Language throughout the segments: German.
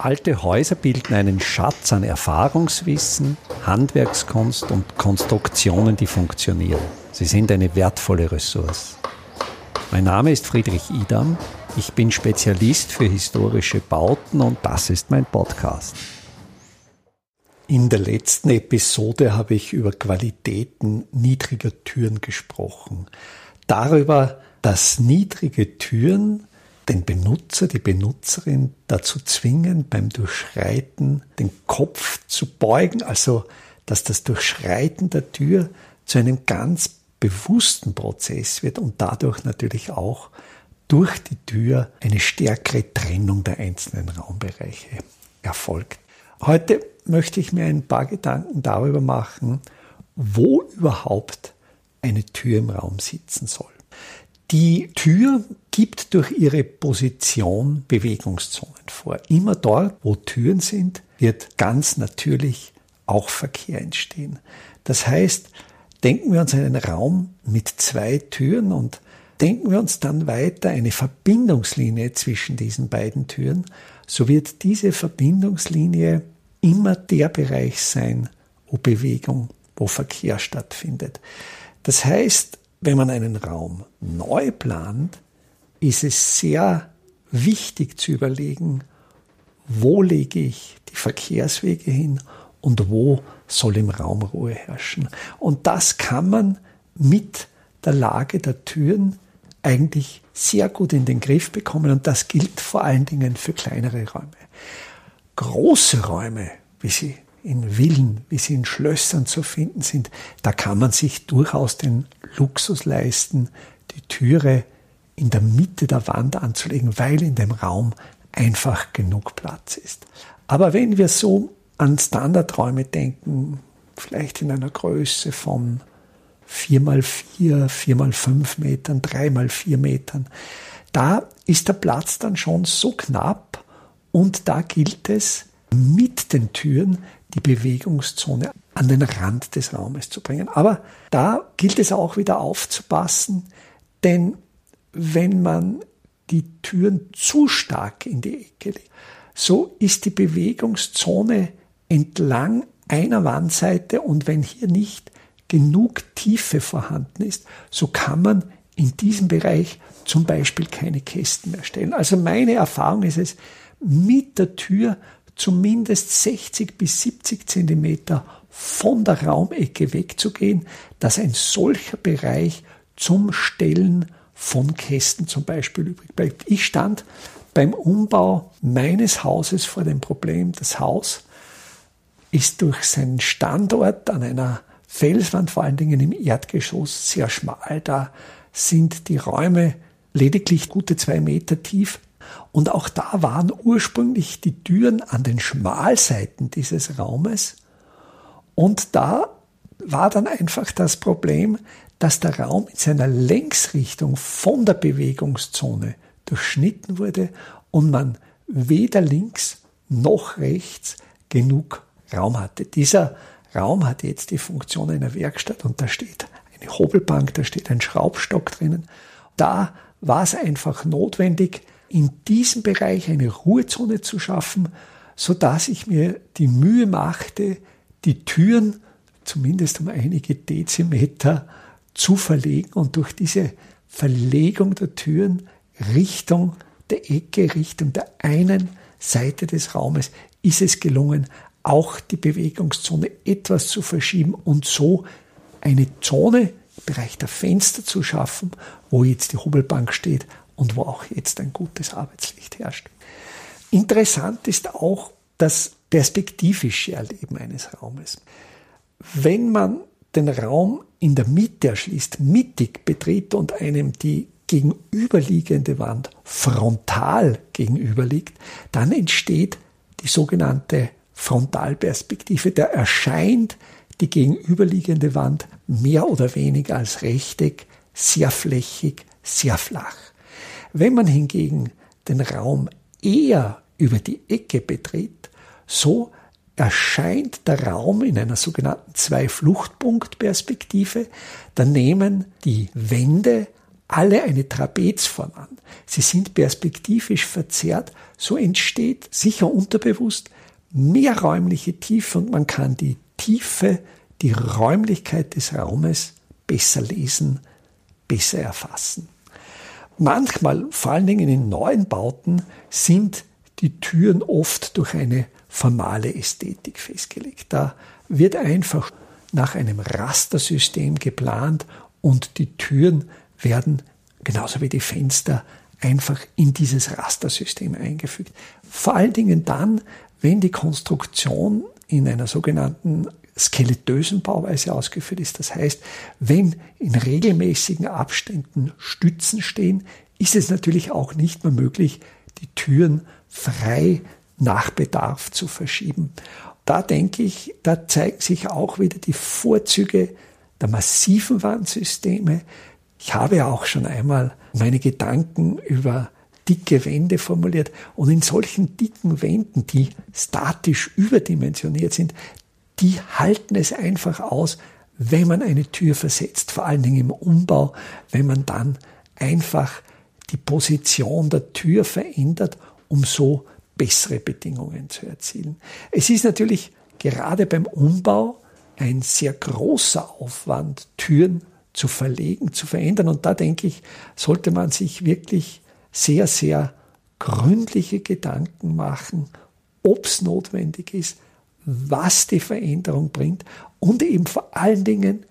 Alte Häuser bilden einen Schatz an Erfahrungswissen, Handwerkskunst und Konstruktionen, die funktionieren. Sie sind eine wertvolle Ressource. Mein Name ist Friedrich Idam. Ich bin Spezialist für historische Bauten und das ist mein Podcast. In der letzten Episode habe ich über Qualitäten niedriger Türen gesprochen. Darüber, dass niedrige Türen den Benutzer, die Benutzerin dazu zwingen, beim Durchschreiten den Kopf zu beugen, also dass das Durchschreiten der Tür zu einem ganz bewussten Prozess wird und dadurch natürlich auch durch die Tür eine stärkere Trennung der einzelnen Raumbereiche erfolgt. Heute möchte ich mir ein paar Gedanken darüber machen, wo überhaupt eine Tür im Raum sitzen soll. Die Tür gibt durch ihre Position Bewegungszonen vor. Immer dort, wo Türen sind, wird ganz natürlich auch Verkehr entstehen. Das heißt, denken wir uns einen Raum mit zwei Türen und denken wir uns dann weiter eine Verbindungslinie zwischen diesen beiden Türen, so wird diese Verbindungslinie immer der Bereich sein, wo Bewegung, wo Verkehr stattfindet. Das heißt, wenn man einen Raum neu plant, ist es sehr wichtig zu überlegen, wo lege ich die Verkehrswege hin und wo soll im Raum Ruhe herrschen. Und das kann man mit der Lage der Türen eigentlich sehr gut in den Griff bekommen und das gilt vor allen Dingen für kleinere Räume. Große Räume, wie sie in Villen, wie sie in Schlössern zu finden sind, da kann man sich durchaus den Luxus leisten, die Türe in der Mitte der Wand anzulegen, weil in dem Raum einfach genug Platz ist. Aber wenn wir so an Standardräume denken, vielleicht in einer Größe von 4x4, 4x5 Metern, 3x4 Metern, da ist der Platz dann schon so knapp und da gilt es, mit den Türen die Bewegungszone an den Rand des Raumes zu bringen. Aber da gilt es auch wieder aufzupassen, denn wenn man die Türen zu stark in die Ecke legt, so ist die Bewegungszone entlang einer Wandseite und wenn hier nicht genug Tiefe vorhanden ist, so kann man in diesem Bereich zum Beispiel keine Kästen mehr stellen. Also meine Erfahrung ist es, mit der Tür zumindest 60 bis 70 Zentimeter von der Raumecke wegzugehen, dass ein solcher Bereich zum Stellen von Kästen zum Beispiel übrig bleibt. Ich stand beim Umbau meines Hauses vor dem Problem, das Haus ist durch seinen Standort an einer Felswand, vor allen Dingen im Erdgeschoss, sehr schmal. Da sind die Räume lediglich gute zwei Meter tief. Und auch da waren ursprünglich die Türen an den Schmalseiten dieses Raumes. Und da war dann einfach das Problem, dass der Raum in seiner Längsrichtung von der Bewegungszone durchschnitten wurde und man weder links noch rechts genug Raum hatte. Dieser Raum hat jetzt die Funktion einer Werkstatt und da steht eine Hobelbank, da steht ein Schraubstock drinnen. Da war es einfach notwendig, in diesem Bereich eine Ruhezone zu schaffen, so dass ich mir die Mühe machte, die Türen zumindest um einige Dezimeter zu verlegen und durch diese Verlegung der Türen Richtung der Ecke, Richtung der einen Seite des Raumes ist es gelungen, auch die Bewegungszone etwas zu verschieben und so eine Zone im Bereich der Fenster zu schaffen, wo jetzt die Hobelbank steht und wo auch jetzt ein gutes Arbeitslicht herrscht. Interessant ist auch das perspektivische Erleben eines Raumes. Wenn man den Raum in der Mitte erschließt, mittig betritt und einem die gegenüberliegende Wand frontal gegenüberliegt, dann entsteht die sogenannte Frontalperspektive. Da erscheint die gegenüberliegende Wand mehr oder weniger als Rechteck, sehr flächig, sehr flach. Wenn man hingegen den Raum eher über die Ecke betritt, so erscheint der Raum in einer sogenannten Zwei-Fluchtpunkt-Perspektive. Da nehmen die Wände alle eine Trapezform an. Sie sind perspektivisch verzerrt. So entsteht sicher unterbewusst mehr räumliche Tiefe und man kann die Tiefe, die Räumlichkeit des Raumes besser lesen, besser erfassen. Manchmal, vor allen Dingen in neuen Bauten, sind die Türen oft durch eine formale Ästhetik festgelegt. Da wird einfach nach einem Rastersystem geplant und die Türen werden genauso wie die Fenster einfach in dieses Rastersystem eingefügt. Vor allen Dingen dann, wenn die Konstruktion in einer sogenannten skeletösen Bauweise ausgeführt ist. Das heißt, wenn in regelmäßigen Abständen Stützen stehen, ist es natürlich auch nicht mehr möglich, die Türen frei nach Bedarf zu verschieben. Da denke ich, da zeigen sich auch wieder die Vorzüge der massiven Wandsysteme. Ich habe ja auch schon einmal meine Gedanken über dicke Wände formuliert. Und in solchen dicken Wänden, die statisch überdimensioniert sind, die halten es einfach aus, wenn man eine Tür versetzt, vor allen Dingen im Umbau, wenn man dann einfach die Position der Tür verändert, um so bessere Bedingungen zu erzielen. Es ist natürlich gerade beim Umbau ein sehr großer Aufwand, Türen zu verlegen, zu verändern. Und da denke ich, sollte man sich wirklich sehr, sehr gründliche Gedanken machen, ob es notwendig ist, was die Veränderung bringt. Und eben vor allen Dingen,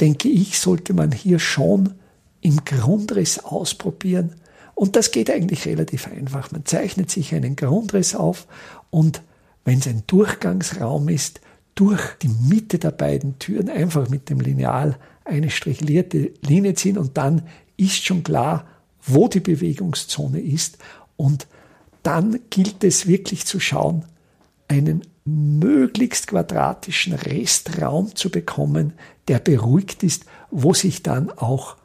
denke ich, sollte man hier schon im Grundriss ausprobieren. Und das geht eigentlich relativ einfach. Man zeichnet sich einen Grundriss auf und wenn es ein Durchgangsraum ist, durch die Mitte der beiden Türen einfach mit dem Lineal eine strichlierte Linie ziehen und dann ist schon klar, wo die Bewegungszone ist und dann gilt es wirklich zu schauen, einen möglichst quadratischen Restraum zu bekommen, der beruhigt ist, wo sich dann auch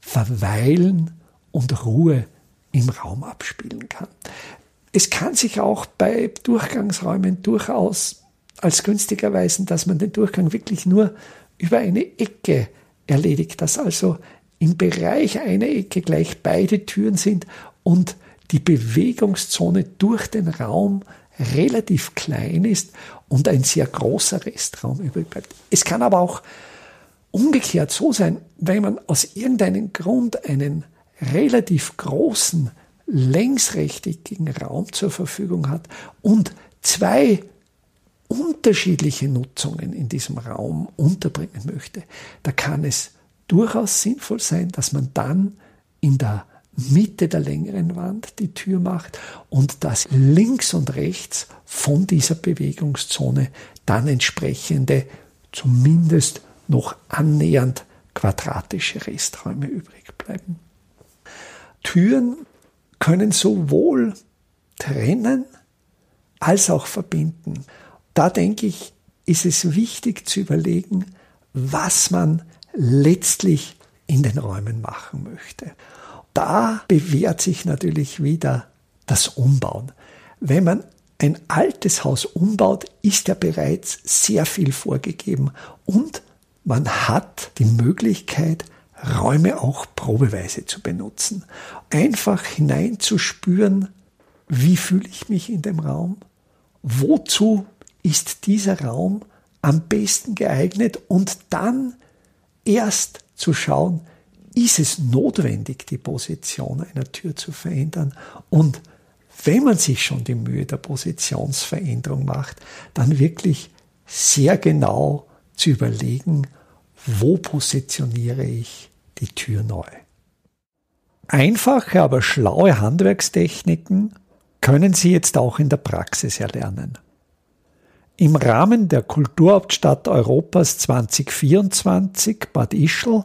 Verweilen und Ruhe im Raum abspielen kann. Es kann sich auch bei Durchgangsräumen durchaus als günstiger erweisen, dass man den Durchgang wirklich nur über eine Ecke erledigt, dass also im Bereich einer Ecke gleich beide Türen sind und die Bewegungszone durch den Raum relativ klein ist und ein sehr großer Restraum übrig bleibt. Es kann aber auch umgekehrt so sein, wenn man aus irgendeinem Grund einen relativ großen längsrechteckigen Raum zur Verfügung hat und zwei unterschiedliche Nutzungen in diesem Raum unterbringen möchte, da kann es durchaus sinnvoll sein, dass man dann in der Mitte der längeren Wand die Tür macht und dass links und rechts von dieser Bewegungszone dann entsprechende, zumindest noch annähernd quadratische Resträume übrig bleiben. Türen können sowohl trennen als auch verbinden. Da denke ich, ist es wichtig zu überlegen, was man letztlich in den Räumen machen möchte. Da bewährt sich natürlich wieder das Umbauen. Wenn man ein altes Haus umbaut, ist ja bereits sehr viel vorgegeben und man hat die Möglichkeit, Räume auch probeweise zu benutzen. Einfach hineinzuspüren, wie fühle ich mich in dem Raum? Wozu ist dieser Raum am besten geeignet? Und dann erst zu schauen, ist es notwendig, die Position einer Tür zu verändern? Und wenn man sich schon die Mühe der Positionsveränderung macht, dann wirklich sehr genau zu überlegen, wo positioniere ich die Tür neu. Einfache, aber schlaue Handwerkstechniken können Sie jetzt auch in der Praxis erlernen. Im Rahmen der Kulturhauptstadt Europas 2024 Bad Ischl